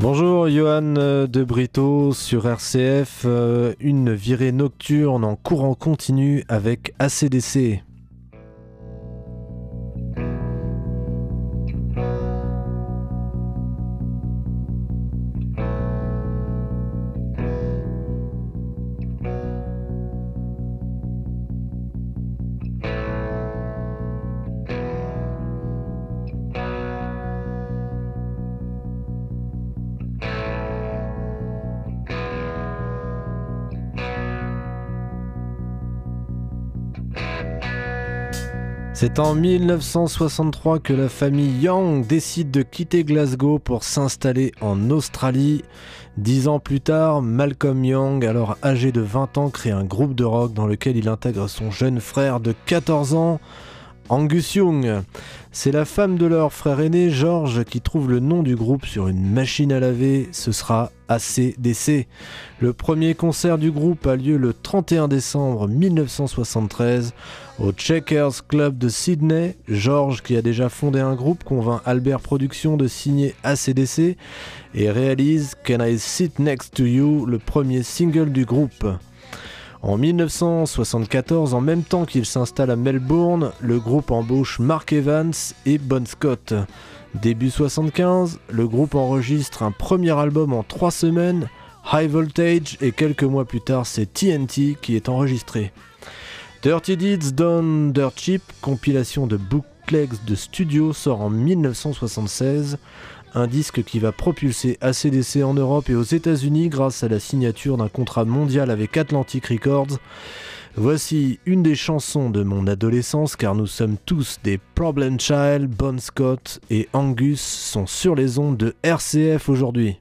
Bonjour Johan de Brito sur RCF, euh, une virée nocturne en courant continu avec ACDC. C'est en 1963 que la famille Young décide de quitter Glasgow pour s'installer en Australie. Dix ans plus tard, Malcolm Young, alors âgé de 20 ans, crée un groupe de rock dans lequel il intègre son jeune frère de 14 ans. Angus Young. C'est la femme de leur frère aîné, George, qui trouve le nom du groupe sur une machine à laver. Ce sera ACDC. Le premier concert du groupe a lieu le 31 décembre 1973 au Checkers Club de Sydney. George, qui a déjà fondé un groupe, convainc Albert Productions de signer ACDC et réalise Can I Sit Next to You, le premier single du groupe. En 1974, en même temps qu'il s'installe à Melbourne, le groupe embauche Mark Evans et Bon Scott. Début 75, le groupe enregistre un premier album en trois semaines, High Voltage, et quelques mois plus tard, c'est TNT qui est enregistré. Dirty Deeds Done Dirt Cheap, compilation de bootlegs de studio, sort en 1976 un disque qui va propulser ACDC en Europe et aux États-Unis grâce à la signature d'un contrat mondial avec Atlantic Records. Voici une des chansons de mon adolescence car nous sommes tous des Problem Child, Bon Scott et Angus sont sur les ondes de RCF aujourd'hui.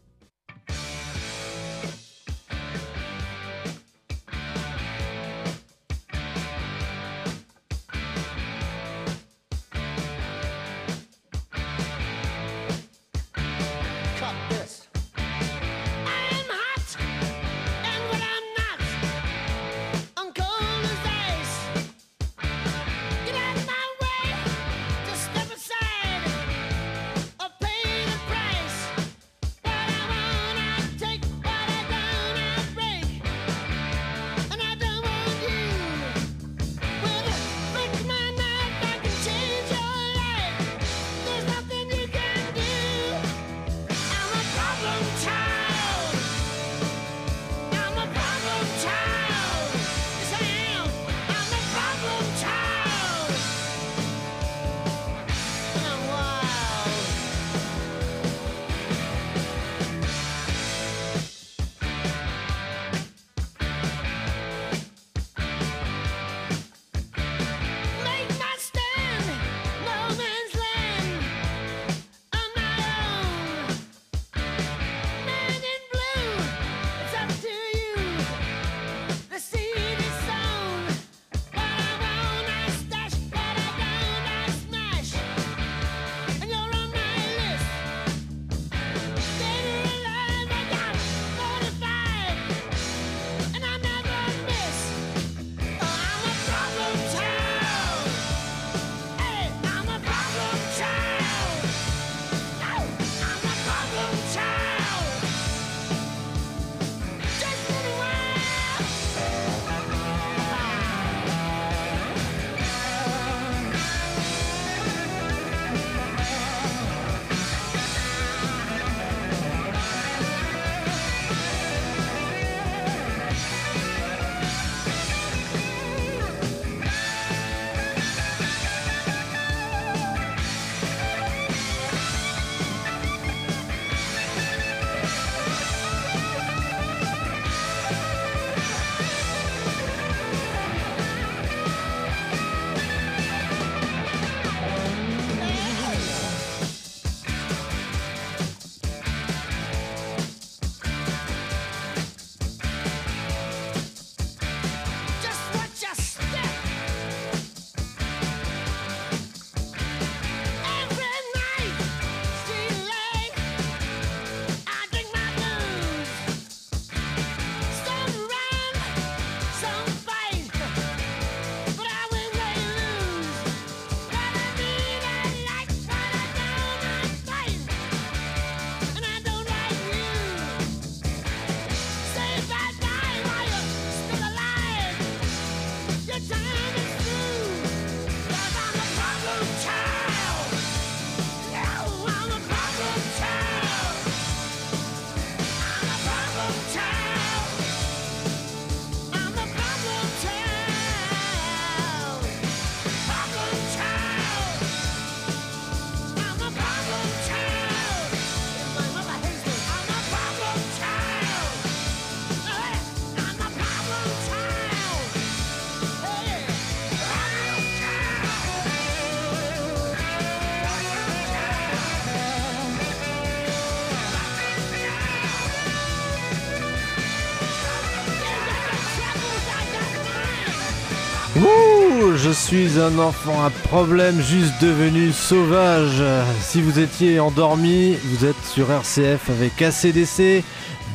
Je suis un enfant à problème juste devenu sauvage. Si vous étiez endormi, vous êtes sur RCF avec ACDC,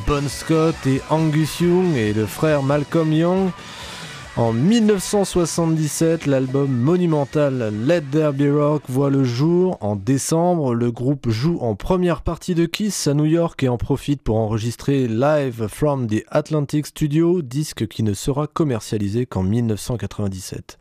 Bon Scott et Angus Young et le frère Malcolm Young. En 1977, l'album monumental Let There Rock voit le jour. En décembre, le groupe joue en première partie de Kiss à New York et en profite pour enregistrer Live from the Atlantic Studio, disque qui ne sera commercialisé qu'en 1997.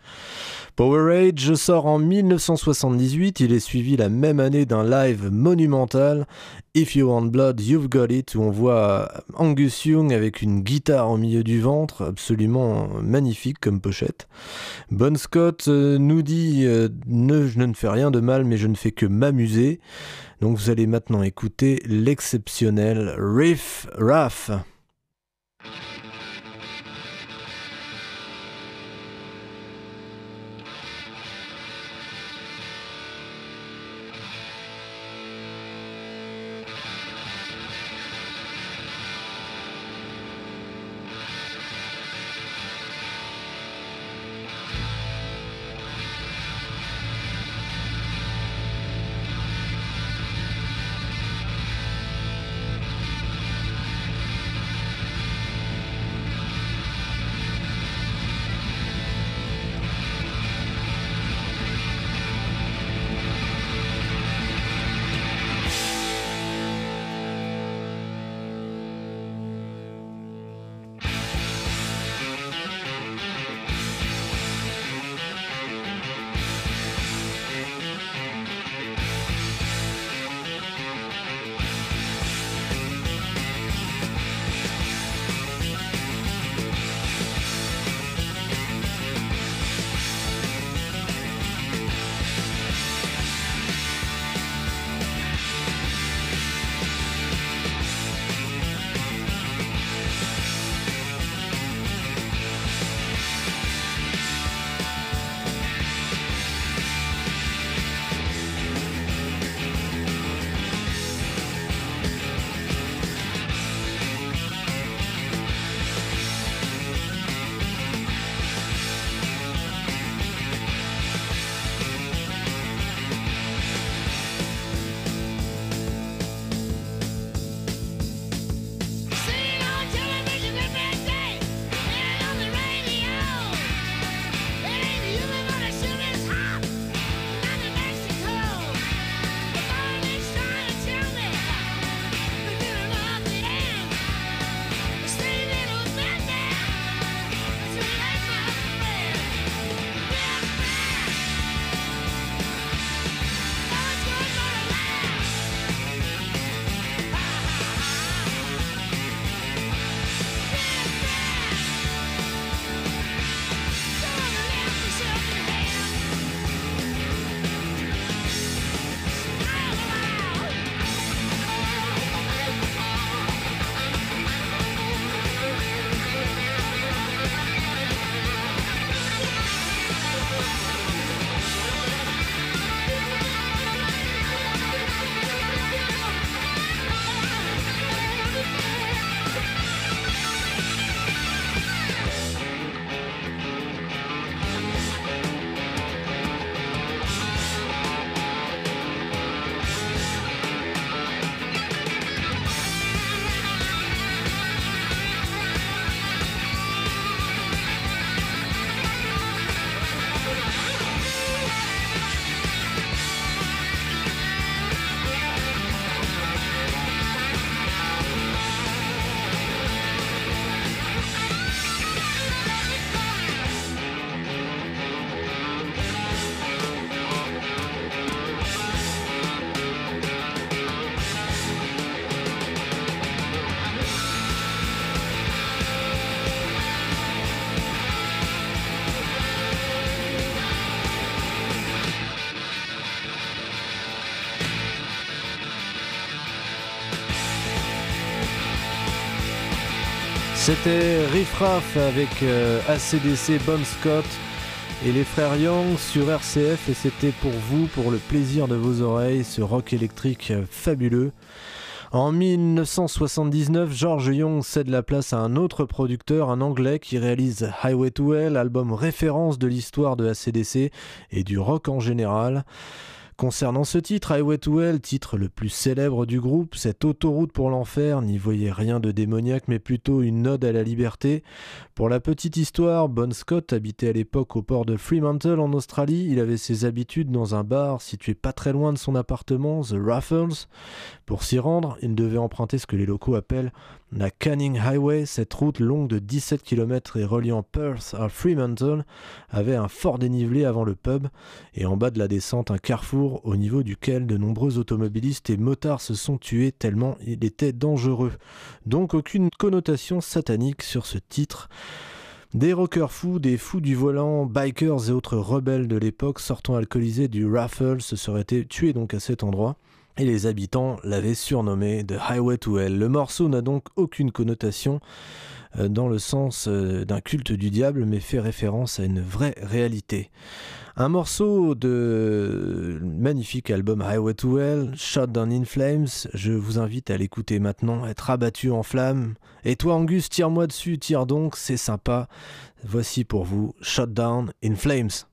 Powerade sort en 1978, il est suivi la même année d'un live monumental, If You Want Blood, You've Got It, où on voit Angus Young avec une guitare au milieu du ventre, absolument magnifique comme pochette. Bon Scott euh, nous dit euh, Je ne fais rien de mal, mais je ne fais que m'amuser. Donc vous allez maintenant écouter l'exceptionnel Riff Raff. C'était Riff Raff avec ACDC, euh, Bon Scott et les frères Young sur RCF et c'était pour vous, pour le plaisir de vos oreilles, ce rock électrique euh, fabuleux. En 1979, George Young cède la place à un autre producteur, un anglais qui réalise Highway to Hell, album référence de l'histoire de ACDC et du rock en général. Concernant ce titre, Highway to Hell, titre le plus célèbre du groupe, cette autoroute pour l'enfer n'y voyait rien de démoniaque mais plutôt une ode à la liberté. Pour la petite histoire, Bon Scott habitait à l'époque au port de Fremantle en Australie. Il avait ses habitudes dans un bar situé pas très loin de son appartement, The Raffles. Pour s'y rendre, il devait emprunter ce que les locaux appellent la Canning Highway, cette route longue de 17 km et reliant Perth à Fremantle, avait un fort dénivelé avant le pub et en bas de la descente un carrefour au niveau duquel de nombreux automobilistes et motards se sont tués tellement il était dangereux. Donc aucune connotation satanique sur ce titre. Des rockers fous, des fous du volant, bikers et autres rebelles de l'époque sortant alcoolisés du Raffle se seraient tués donc à cet endroit et les habitants l'avaient surnommé The Highway to Hell. Le morceau n'a donc aucune connotation euh, dans le sens euh, d'un culte du diable, mais fait référence à une vraie réalité. Un morceau de magnifique album Highway to Hell, Shot Down in Flames, je vous invite à l'écouter maintenant, être abattu en flammes. Et toi Angus, tire-moi dessus, tire donc, c'est sympa. Voici pour vous Shot Down in Flames.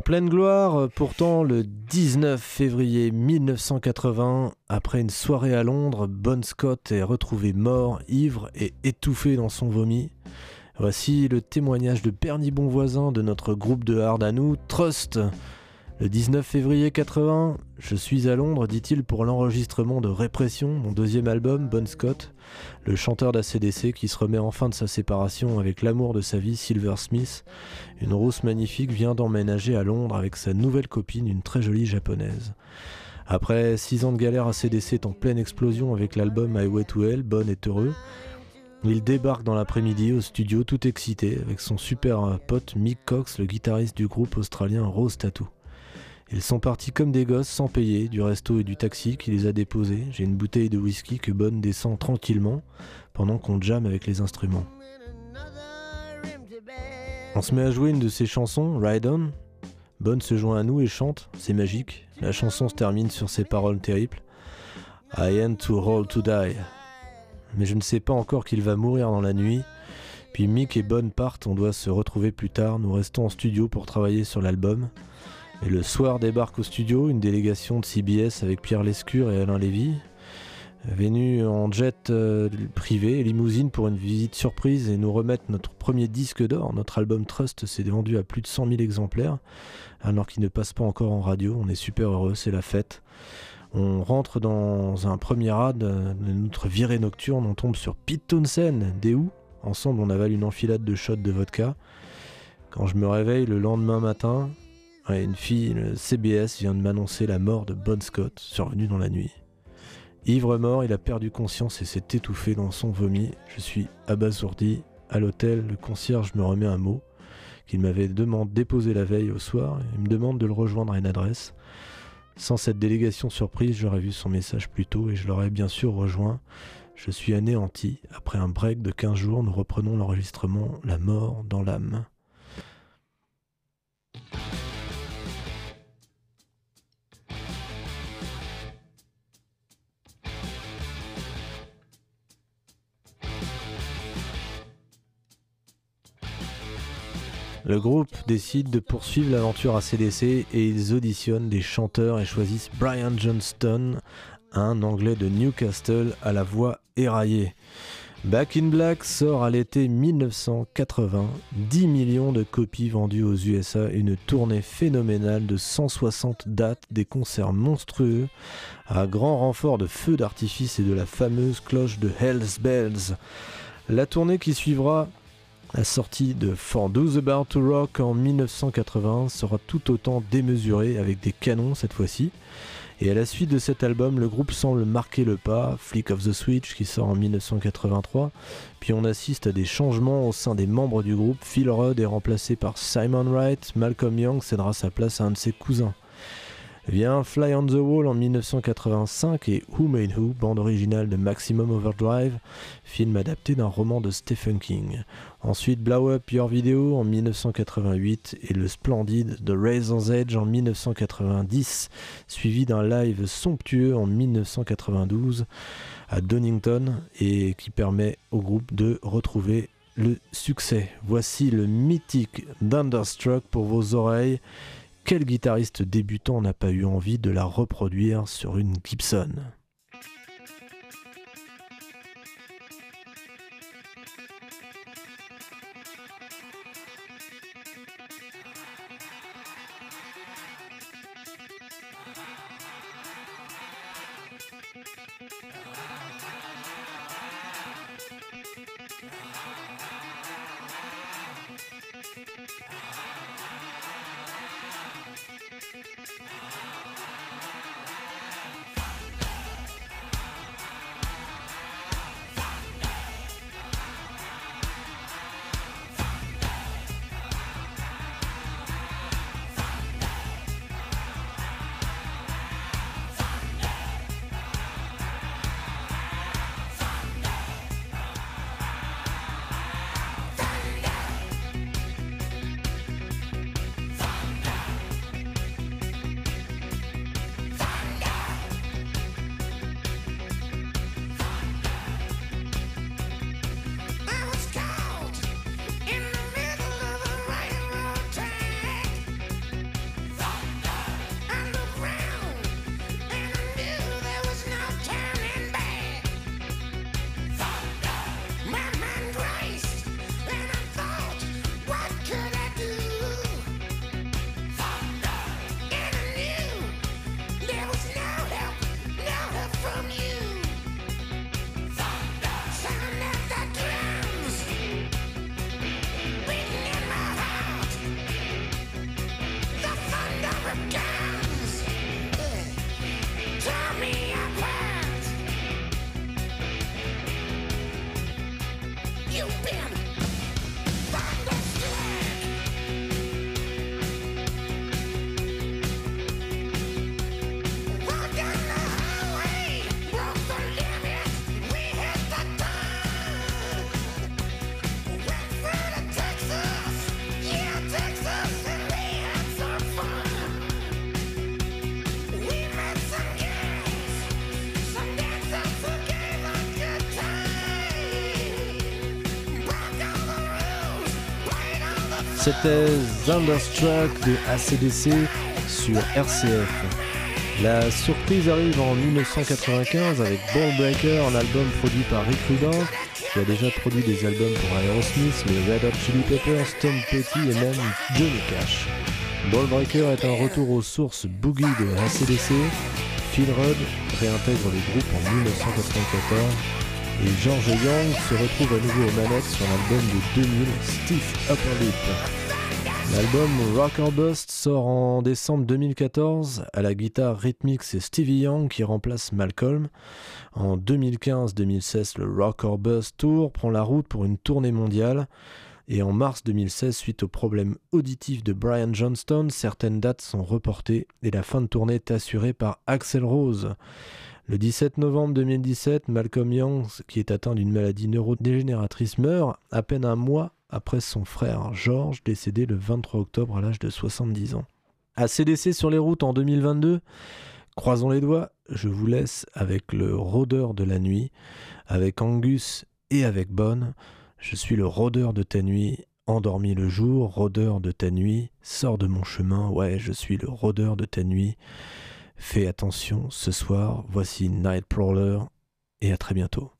Pleine gloire, pourtant le 19 février 1980, après une soirée à Londres, Bon Scott est retrouvé mort, ivre et étouffé dans son vomi. Voici le témoignage de Bernie Bonvoisin de notre groupe de hard à nous, Trust. Le 19 février 80, je suis à Londres, dit-il, pour l'enregistrement de Répression, mon deuxième album, Bon Scott, le chanteur d'ACDC qui se remet enfin de sa séparation avec l'amour de sa vie, Silver Smith. Une rousse magnifique vient d'emménager à Londres avec sa nouvelle copine, une très jolie japonaise. Après six ans de galère, ACDC est en pleine explosion avec l'album Highway to Hell, Bon est heureux. Il débarque dans l'après-midi au studio tout excité avec son super pote Mick Cox, le guitariste du groupe australien Rose Tattoo. Ils sont partis comme des gosses sans payer du resto et du taxi qui les a déposés. J'ai une bouteille de whisky que Bonne descend tranquillement pendant qu'on jamme avec les instruments. On se met à jouer une de ses chansons, Ride On. Bonne se joint à nous et chante, c'est magique. La chanson se termine sur ces paroles terribles. I am too old to die mais je ne sais pas encore qu'il va mourir dans la nuit. Puis Mick et Bonne partent, on doit se retrouver plus tard, nous restons en studio pour travailler sur l'album. Et le soir débarque au studio une délégation de CBS avec Pierre Lescure et Alain Lévy, venus en jet euh, privé limousine pour une visite surprise et nous remettre notre premier disque d'or. Notre album Trust s'est vendu à plus de 100 000 exemplaires, alors qu'il ne passe pas encore en radio. On est super heureux, c'est la fête. On rentre dans un premier rad notre virée nocturne, on tombe sur Pete Townsend, des Ensemble, on avale une enfilade de shots de vodka. Quand je me réveille le lendemain matin, une fille, le CBS, vient de m'annoncer la mort de Bon Scott, survenue dans la nuit. Ivre mort, il a perdu conscience et s'est étouffé dans son vomi. Je suis abasourdi. À l'hôtel, le concierge me remet un mot qu'il m'avait déposé la veille au soir. Il me demande de le rejoindre à une adresse. Sans cette délégation surprise, j'aurais vu son message plus tôt et je l'aurais bien sûr rejoint. Je suis anéanti. Après un break de 15 jours, nous reprenons l'enregistrement La mort dans l'âme. Le groupe décide de poursuivre l'aventure à CDC et ils auditionnent des chanteurs et choisissent Brian Johnston, un Anglais de Newcastle à la voix éraillée. Back in Black sort à l'été 1980, 10 millions de copies vendues aux USA, une tournée phénoménale de 160 dates, des concerts monstrueux, à grand renfort de feux d'artifice et de la fameuse cloche de Hell's Bells. La tournée qui suivra la sortie de For Those About to Rock en 1980 sera tout autant démesurée avec des canons cette fois-ci. Et à la suite de cet album, le groupe semble marquer le pas, Flick of the Switch qui sort en 1983, puis on assiste à des changements au sein des membres du groupe, Phil Rudd est remplacé par Simon Wright, Malcolm Young cédera sa place à un de ses cousins. Vient Fly on the Wall en 1985 et Who Made Who, bande originale de Maximum Overdrive, film adapté d'un roman de Stephen King. Ensuite Blow Up Your Video en 1988 et le splendide The Razor's Edge en 1990, suivi d'un live somptueux en 1992 à Donington et qui permet au groupe de retrouver le succès. Voici le mythique Thunderstruck pour vos oreilles quel guitariste débutant n'a pas eu envie de la reproduire sur une Gibson? again. C'était Thunderstruck de ACDC sur RCF. La surprise arrive en 1995 avec Ballbreaker, un album produit par Rick Rubin, qui a déjà produit des albums pour Aerosmith, les Red Hot Chili Peppers, Tom Petty et même Johnny Cash. Ballbreaker est un retour aux sources boogie de ACDC. Phil Rudd réintègre le groupe en 1994 et George Young se retrouve à nouveau aux manettes sur l'album de 2000 Stiff Upper Lip. L'album Rocker Bust sort en décembre 2014. À la guitare rythmique, c'est Stevie Young qui remplace Malcolm. En 2015-2016, le Rocker Bust Tour prend la route pour une tournée mondiale. Et en mars 2016, suite aux problèmes auditifs de Brian Johnston, certaines dates sont reportées et la fin de tournée est assurée par Axel Rose. Le 17 novembre 2017, Malcolm Young, qui est atteint d'une maladie neurodégénératrice, meurt à peine un mois après son frère George, décédé le 23 octobre à l'âge de 70 ans. À CDC sur les routes en 2022, croisons les doigts, je vous laisse avec le rôdeur de la nuit, avec Angus et avec Bonne. Je suis le rôdeur de ta nuit, endormi le jour, rôdeur de ta nuit, sors de mon chemin, ouais, je suis le rôdeur de ta nuit. Fais attention, ce soir, voici Night Prowler, et à très bientôt.